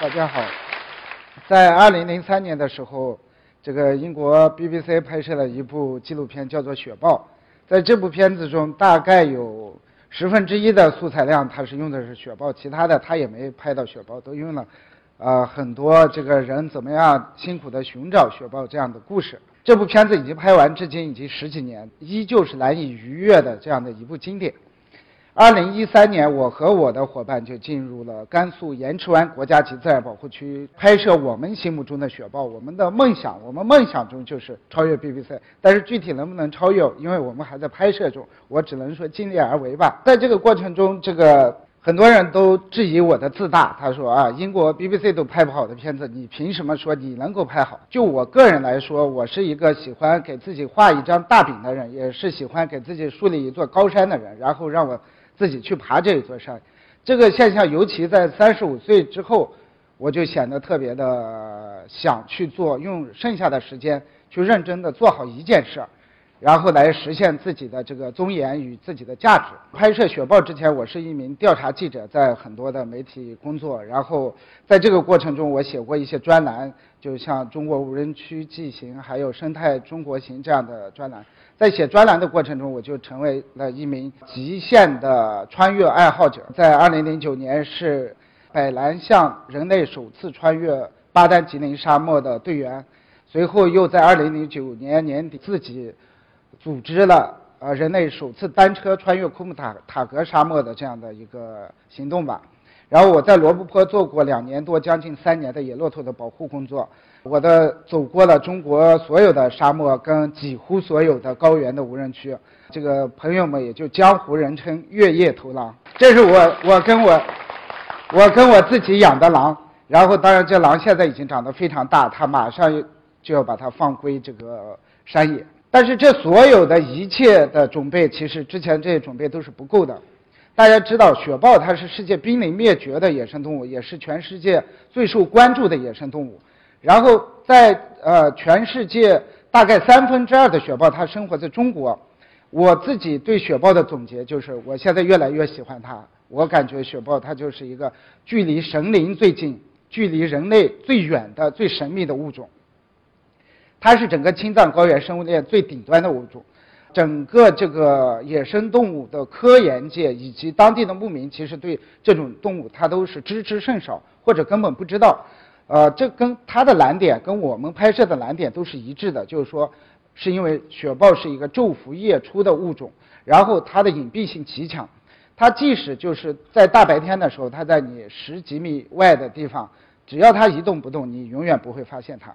大家好，在二零零三年的时候，这个英国 BBC 拍摄了一部纪录片，叫做《雪豹》。在这部片子中，大概有十分之一的素材量，它是用的是雪豹，其他的它也没拍到雪豹，都用了，呃，很多这个人怎么样辛苦的寻找雪豹这样的故事。这部片子已经拍完，至今已经十几年，依旧是难以逾越的这样的一部经典。二零一三年，我和我的伙伴就进入了甘肃盐池湾国家级自然保护区，拍摄我们心目中的雪豹。我们的梦想，我们梦想中就是超越 BBC，但是具体能不能超越，因为我们还在拍摄中，我只能说尽力而为吧。在这个过程中，这个很多人都质疑我的自大，他说啊，英国 BBC 都拍不好的片子，你凭什么说你能够拍好？就我个人来说，我是一个喜欢给自己画一张大饼的人，也是喜欢给自己树立一座高山的人，然后让我。自己去爬这一座山，这个现象尤其在三十五岁之后，我就显得特别的想去做，用剩下的时间去认真的做好一件事儿，然后来实现自己的这个尊严与自己的价值。拍摄雪豹之前，我是一名调查记者，在很多的媒体工作，然后在这个过程中，我写过一些专栏，就像《中国无人区纪行》还有《生态中国行》这样的专栏。在写专栏的过程中，我就成为了一名极限的穿越爱好者。在2009年，是百兰向人类首次穿越巴丹吉林沙漠的队员，随后又在2009年年底自己组织了呃人类首次单车穿越库木塔塔格沙漠的这样的一个行动吧。然后我在罗布泊做过两年多，将近三年的野骆驼的保护工作。我的走过了中国所有的沙漠跟几乎所有的高原的无人区，这个朋友们也就江湖人称月夜头狼。这是我我跟我我跟我自己养的狼，然后当然这狼现在已经长得非常大，它马上就要把它放归这个山野。但是这所有的一切的准备，其实之前这些准备都是不够的。大家知道，雪豹它是世界濒临灭绝的野生动物，也是全世界最受关注的野生动物。然后在呃全世界大概三分之二的雪豹，它生活在中国。我自己对雪豹的总结就是，我现在越来越喜欢它。我感觉雪豹它就是一个距离神灵最近、距离人类最远的最神秘的物种。它是整个青藏高原生物链最顶端的物种。整个这个野生动物的科研界以及当地的牧民，其实对这种动物它都是知之甚少，或者根本不知道。呃，这跟它的难点跟我们拍摄的难点都是一致的，就是说，是因为雪豹是一个昼伏夜出的物种，然后它的隐蔽性极强，它即使就是在大白天的时候，它在你十几米外的地方，只要它一动不动，你永远不会发现它。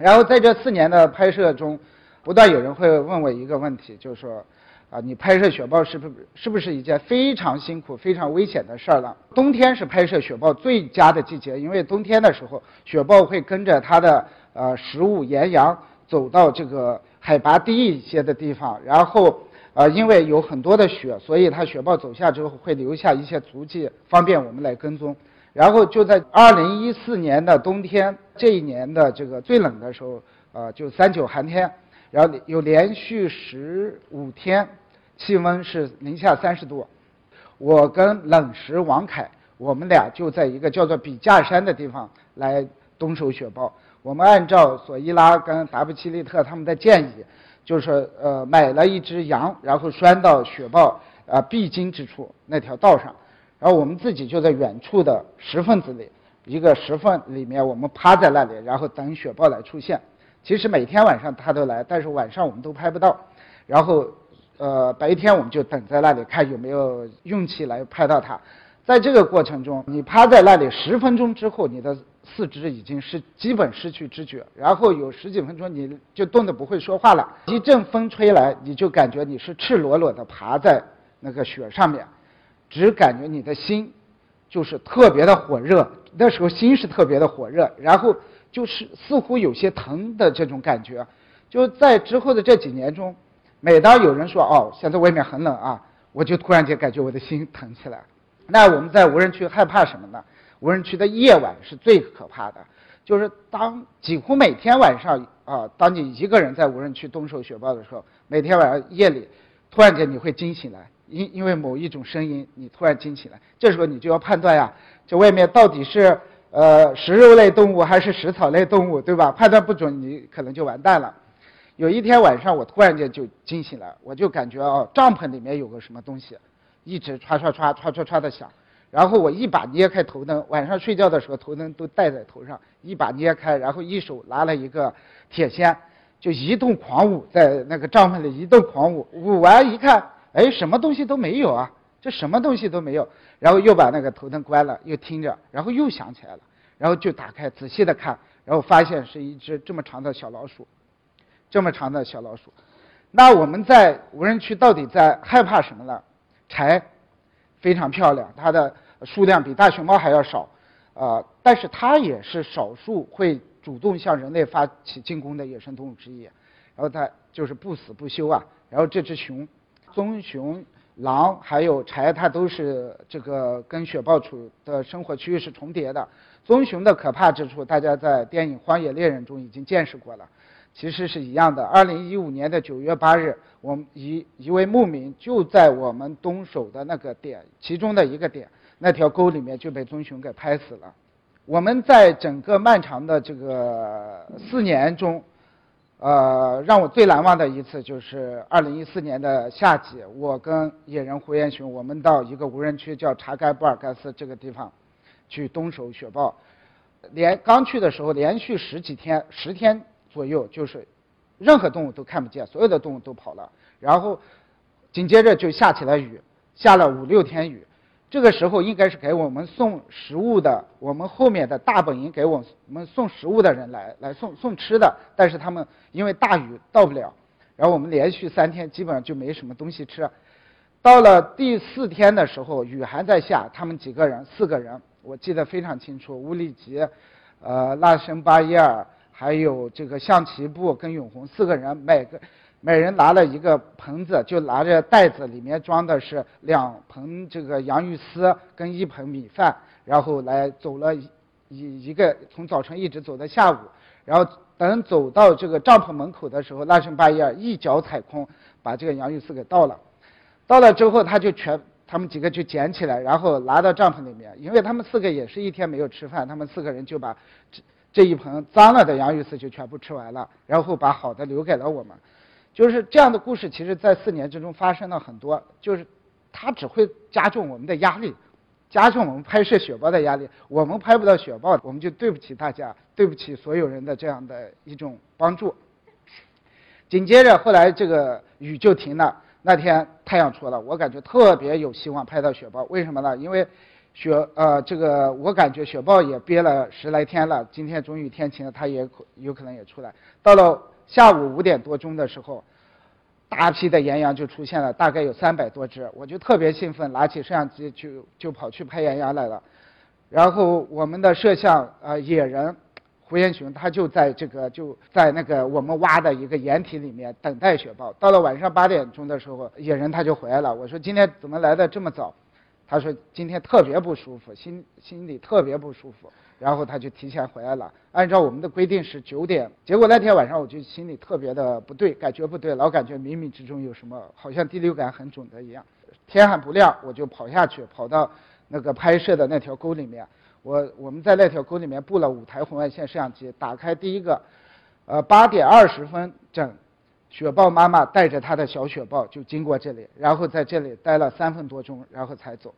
然后在这四年的拍摄中，不断有人会问我一个问题，就是说。啊，你拍摄雪豹是不是是不是一件非常辛苦、非常危险的事儿了？冬天是拍摄雪豹最佳的季节，因为冬天的时候，雪豹会跟着它的呃食物岩羊走到这个海拔低一些的地方，然后呃因为有很多的雪，所以它雪豹走下之后会留下一些足迹，方便我们来跟踪。然后就在二零一四年的冬天，这一年的这个最冷的时候，呃，就三九寒天，然后有连续十五天。气温是零下三十度，我跟冷石王凯，我们俩就在一个叫做笔架山的地方来冬守雪豹。我们按照索伊拉跟达布奇利特他们的建议，就是呃买了一只羊，然后拴到雪豹啊必经之处那条道上，然后我们自己就在远处的石缝子里，一个石缝里面，我们趴在那里，然后等雪豹来出现。其实每天晚上它都来，但是晚上我们都拍不到，然后。呃，白天我们就等在那里看有没有运气来拍到它。在这个过程中，你趴在那里十分钟之后，你的四肢已经是基本失去知觉，然后有十几分钟你就冻得不会说话了。一阵风吹来，你就感觉你是赤裸裸的爬在那个雪上面，只感觉你的心就是特别的火热。那时候心是特别的火热，然后就是似乎有些疼的这种感觉。就在之后的这几年中。每当有人说“哦，现在外面很冷啊”，我就突然间感觉我的心疼起来。那我们在无人区害怕什么呢？无人区的夜晚是最可怕的，就是当几乎每天晚上啊，当你一个人在无人区冬守雪豹的时候，每天晚上夜里，突然间你会惊醒来，因因为某一种声音，你突然惊起来，这时候你就要判断呀，这外面到底是呃，食肉类动物还是食草类动物，对吧？判断不准，你可能就完蛋了。有一天晚上，我突然间就惊醒了，我就感觉哦，帐篷里面有个什么东西，一直唰唰唰唰唰唰的响。然后我一把捏开头灯，晚上睡觉的时候头灯都戴在头上，一把捏开，然后一手拿了一个铁锨，就一顿狂舞，在那个帐篷里一顿狂舞。舞完一看，哎，什么东西都没有啊，这什么东西都没有。然后又把那个头灯关了，又听着，然后又想起来了，然后就打开仔细的看，然后发现是一只这么长的小老鼠，这么长的小老鼠。那我们在无人区到底在害怕什么呢？柴。非常漂亮，它的数量比大熊猫还要少，呃，但是它也是少数会主动向人类发起进攻的野生动物之一。然后它就是不死不休啊。然后这只熊，棕熊、狼还有豺，它都是这个跟雪豹处的生活区域是重叠的。棕熊的可怕之处，大家在电影《荒野猎人》中已经见识过了。其实是一样的。二零一五年的九月八日，我们一一位牧民就在我们东首的那个点，其中的一个点，那条沟里面就被棕熊给拍死了。我们在整个漫长的这个四年中，呃，让我最难忘的一次就是二零一四年的夏季，我跟野人胡彦雄，我们到一个无人区叫查盖布尔盖斯这个地方，去东守雪豹。连刚去的时候，连续十几天，十天。左右就是，任何动物都看不见，所有的动物都跑了。然后紧接着就下起了雨，下了五六天雨。这个时候应该是给我们送食物的，我们后面的大本营给我们送食物的人来来送送吃的，但是他们因为大雨到不了。然后我们连续三天基本上就没什么东西吃。到了第四天的时候，雨还在下，他们几个人，四个人，我记得非常清楚，乌力吉，呃，拉申巴耶尔。还有这个象棋部跟永红四个人，每个每人拿了一个盆子，就拿着袋子，里面装的是两盆这个洋芋丝跟一盆米饭，然后来走了一一个从早晨一直走到下午，然后等走到这个帐篷门口的时候，拉什巴耶尔一脚踩空，把这个洋芋丝给倒了，倒了之后他就全他们几个就捡起来，然后拿到帐篷里面，因为他们四个也是一天没有吃饭，他们四个人就把。这一盆脏了的洋芋丝就全部吃完了，然后把好的留给了我们。就是这样的故事，其实在四年之中发生了很多。就是它只会加重我们的压力，加重我们拍摄雪豹的压力。我们拍不到雪豹，我们就对不起大家，对不起所有人的这样的一种帮助。紧接着后来这个雨就停了，那天太阳出了，我感觉特别有希望拍到雪豹。为什么呢？因为。雪呃，这个我感觉雪豹也憋了十来天了，今天终于天晴了，它也有可能也出来。到了下午五点多钟的时候，大批的岩羊就出现了，大概有三百多只，我就特别兴奋，拿起摄像机就就跑去拍岩羊来了。然后我们的摄像呃野人胡彦雄，他就在这个就在那个我们挖的一个掩体里面等待雪豹。到了晚上八点钟的时候，野人他就回来了。我说今天怎么来的这么早？他说今天特别不舒服，心心里特别不舒服，然后他就提前回来了。按照我们的规定是九点，结果那天晚上我就心里特别的不对，感觉不对，老感觉冥冥之中有什么，好像第六感很准的一样。天还不亮，我就跑下去，跑到那个拍摄的那条沟里面。我我们在那条沟里面布了五台红外线摄像机，打开第一个，呃，八点二十分整。雪豹妈妈带着她的小雪豹就经过这里，然后在这里待了三分多钟，然后才走。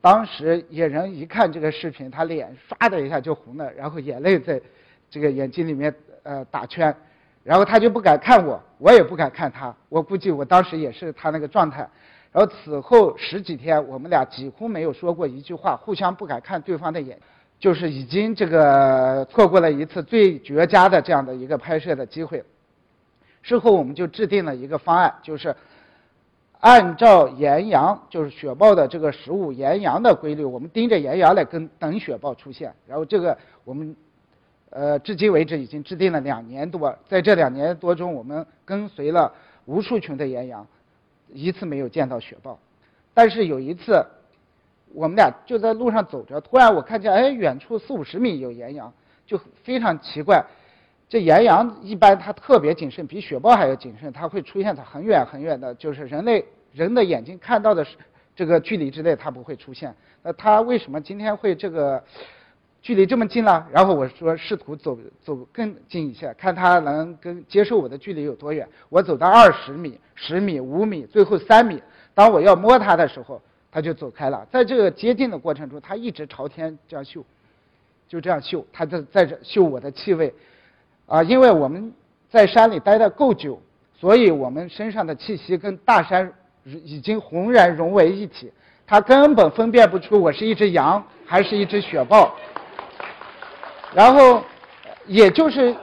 当时野人一看这个视频，他脸唰的一下就红了，然后眼泪在这个眼睛里面呃打圈，然后他就不敢看我，我也不敢看他。我估计我当时也是他那个状态。然后此后十几天，我们俩几乎没有说过一句话，互相不敢看对方的眼，就是已经这个错过了一次最绝佳的这样的一个拍摄的机会。之后我们就制定了一个方案，就是按照岩羊，就是雪豹的这个食物岩羊的规律，我们盯着岩羊来跟等雪豹出现。然后这个我们，呃，至今为止已经制定了两年多，在这两年多中，我们跟随了无数群的岩羊，一次没有见到雪豹。但是有一次，我们俩就在路上走着，突然我看见，哎，远处四五十米有岩羊，就非常奇怪。这岩羊一般它特别谨慎，比雪豹还要谨慎，它会出现在很远很远的，就是人类人的眼睛看到的这个距离之内，它不会出现。那它为什么今天会这个距离这么近了，然后我说试图走走更近一些，看它能跟接受我的距离有多远。我走到二十米、十米、五米，最后三米。当我要摸它的时候，它就走开了。在这个接近的过程中，它一直朝天这样嗅，就这样嗅，它在在这嗅我的气味。啊，因为我们在山里待的够久，所以我们身上的气息跟大山已经浑然融为一体。它根本分辨不出我是一只羊还是一只雪豹，然后，也就是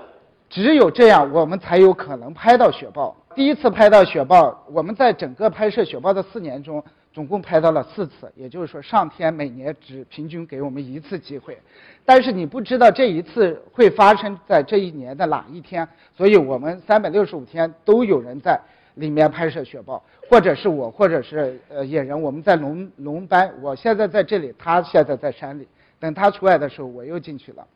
只有这样，我们才有可能拍到雪豹。第一次拍到雪豹，我们在整个拍摄雪豹的四年中，总共拍到了四次。也就是说，上天每年只平均给我们一次机会，但是你不知道这一次会发生在这一年的哪一天，所以我们三百六十五天都有人在。里面拍摄雪豹，或者是我，或者是呃野人，我们在龙龙班，我现在在这里，他现在在山里。等他出来的时候，我又进去了。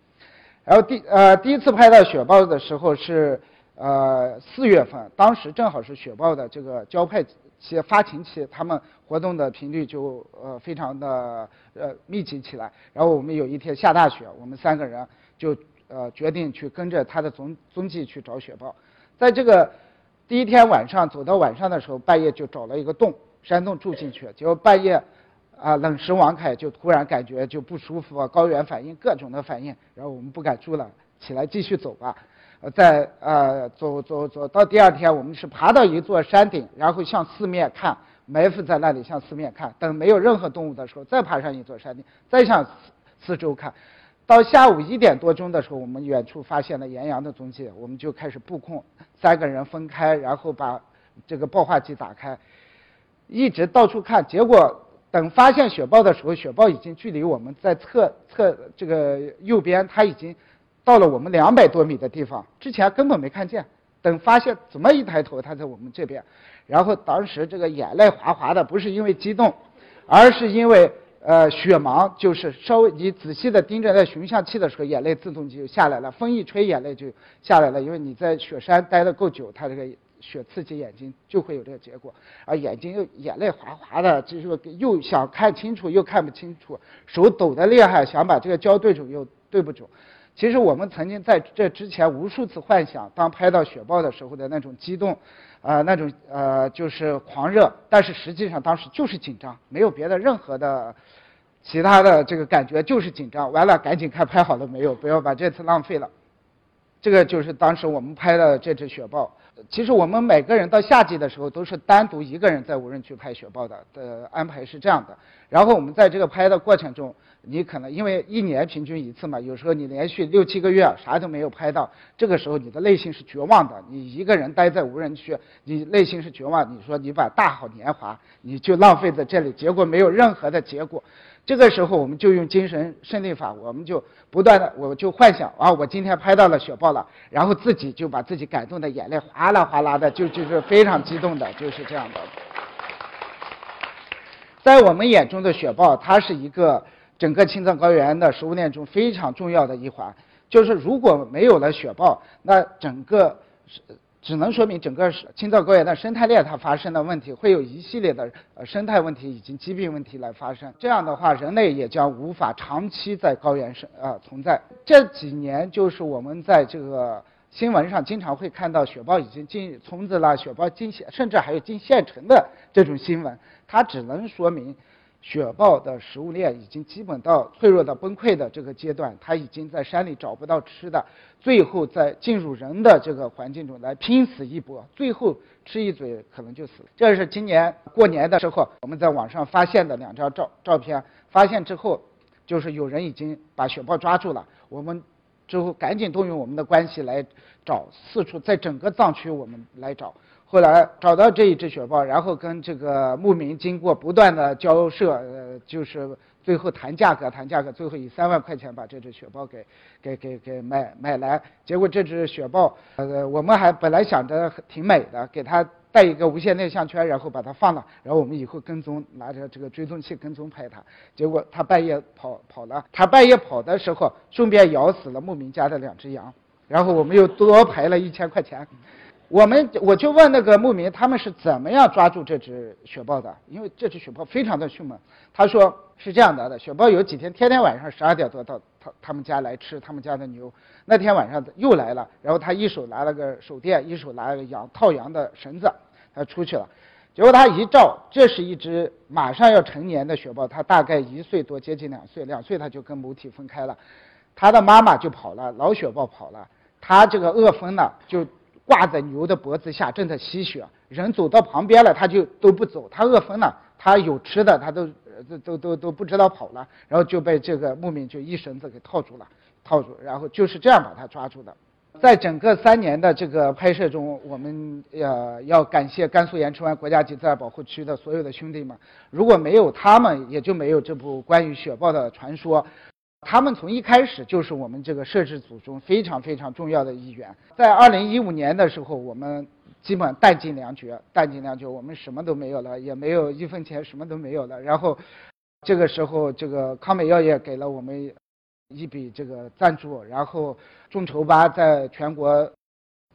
然后第呃第一次拍到雪豹的时候是呃四月份，当时正好是雪豹的这个交配期、发情期，它们活动的频率就呃非常的呃密集起来。然后我们有一天下大雪，我们三个人就呃决定去跟着它的踪踪迹去找雪豹，在这个。第一天晚上走到晚上的时候，半夜就找了一个洞，山洞住进去。结果半夜，啊，冷食王凯就突然感觉就不舒服啊，高原反应各种的反应，然后我们不敢住了，起来继续走吧。在呃走走走到第二天，我们是爬到一座山顶，然后向四面看，埋伏在那里向四面看，等没有任何动物的时候，再爬上一座山顶，再向四四周看。到下午一点多钟的时候，我们远处发现了岩羊的踪迹，我们就开始布控，三个人分开，然后把这个报话机打开，一直到处看。结果等发现雪豹的时候，雪豹已经距离我们在侧侧这个右边，它已经到了我们两百多米的地方，之前根本没看见。等发现怎么一抬头，它在我们这边，然后当时这个眼泪哗哗的，不是因为激动，而是因为。呃，雪盲就是稍微你仔细的盯着那寻像器的时候，眼泪自动就下来了。风一吹，眼泪就下来了。因为你在雪山待的够久，它这个雪刺激眼睛，就会有这个结果。啊，眼睛又眼泪哗哗的，就是又想看清楚又看不清楚，手抖得厉害，想把这个胶对准又对不准。其实我们曾经在这之前无数次幻想，当拍到雪豹的时候的那种激动，啊，那种呃就是狂热，但是实际上当时就是紧张，没有别的任何的其他的这个感觉，就是紧张。完了，赶紧看拍好了没有，不要把这次浪费了。这个就是当时我们拍的这只雪豹。其实我们每个人到夏季的时候都是单独一个人在无人区拍雪豹的，的安排是这样的。然后我们在这个拍的过程中。你可能因为一年平均一次嘛，有时候你连续六七个月啥都没有拍到，这个时候你的内心是绝望的。你一个人待在无人区，你内心是绝望。你说你把大好年华你就浪费在这里，结果没有任何的结果。这个时候我们就用精神胜利法，我们就不断的，我就幻想啊，我今天拍到了雪豹了，然后自己就把自己感动的眼泪哗啦哗啦的，就就是非常激动的，就是这样的。在我们眼中的雪豹，它是一个。整个青藏高原的食物链中非常重要的一环，就是如果没有了雪豹，那整个只能说明整个青藏高原的生态链它发生的问题，会有一系列的呃生态问题以及疾病问题来发生。这样的话，人类也将无法长期在高原生呃存在。这几年就是我们在这个新闻上经常会看到雪豹已经进村子了，雪豹进县，甚至还有进县城的这种新闻，它只能说明。雪豹的食物链已经基本到脆弱到崩溃的这个阶段，它已经在山里找不到吃的，最后在进入人的这个环境中来拼死一搏，最后吃一嘴可能就死了。这是今年过年的时候我们在网上发现的两张照照片，发现之后，就是有人已经把雪豹抓住了，我们之后赶紧动用我们的关系来找，四处在整个藏区我们来找。后来找到这一只雪豹，然后跟这个牧民经过不断的交涉，呃，就是最后谈价格，谈价格，最后以三万块钱把这只雪豹给给给给买买来。结果这只雪豹，呃，我们还本来想着挺美的，给它带一个无线电项圈，然后把它放了，然后我们以后跟踪，拿着这个追踪器跟踪拍它。结果它半夜跑跑了，它半夜跑的时候，顺便咬死了牧民家的两只羊，然后我们又多赔了一千块钱。我们我就问那个牧民，他们是怎么样抓住这只雪豹的？因为这只雪豹非常的凶猛。他说，是这样的的，雪豹有几天天天晚上十二点多到他他们家来吃他们家的牛，那天晚上又来了，然后他一手拿了个手电，一手拿了个羊套羊的绳子，他出去了，结果他一照，这是一只马上要成年的雪豹，它大概一岁多，接近两岁，两岁它就跟母体分开了，它的妈妈就跑了，老雪豹跑了，它这个饿疯了，就挂在牛的脖子下正在吸血，人走到旁边了，它就都不走，它饿疯了，它有吃的，它都。都都都都不知道跑了，然后就被这个牧民就一绳子给套住了，套住，然后就是这样把他抓住的。在整个三年的这个拍摄中，我们呃要感谢甘肃盐池湾国家级自然保护区的所有的兄弟们，如果没有他们，也就没有这部关于雪豹的传说。他们从一开始就是我们这个摄制组中非常非常重要的一员。在二零一五年的时候，我们。基本弹尽粮绝，弹尽粮绝，我们什么都没有了，也没有一分钱，什么都没有了。然后，这个时候，这个康美药业给了我们一笔这个赞助，然后众筹吧在全国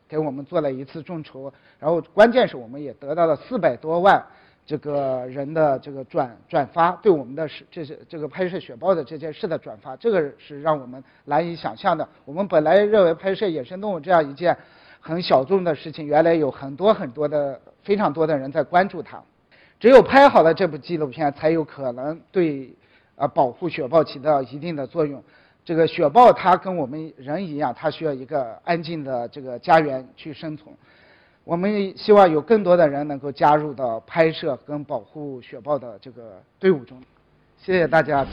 给我们做了一次众筹，然后关键是我们也得到了四百多万这个人的这个转转发，对我们的是这是这个拍摄雪豹的这件事的转发，这个是让我们难以想象的。我们本来认为拍摄野生动物这样一件。很小众的事情，原来有很多很多的非常多的人在关注它。只有拍好了这部纪录片，才有可能对啊保护雪豹起到一定的作用。这个雪豹它跟我们人一样，它需要一个安静的这个家园去生存。我们希望有更多的人能够加入到拍摄跟保护雪豹的这个队伍中。谢谢大家。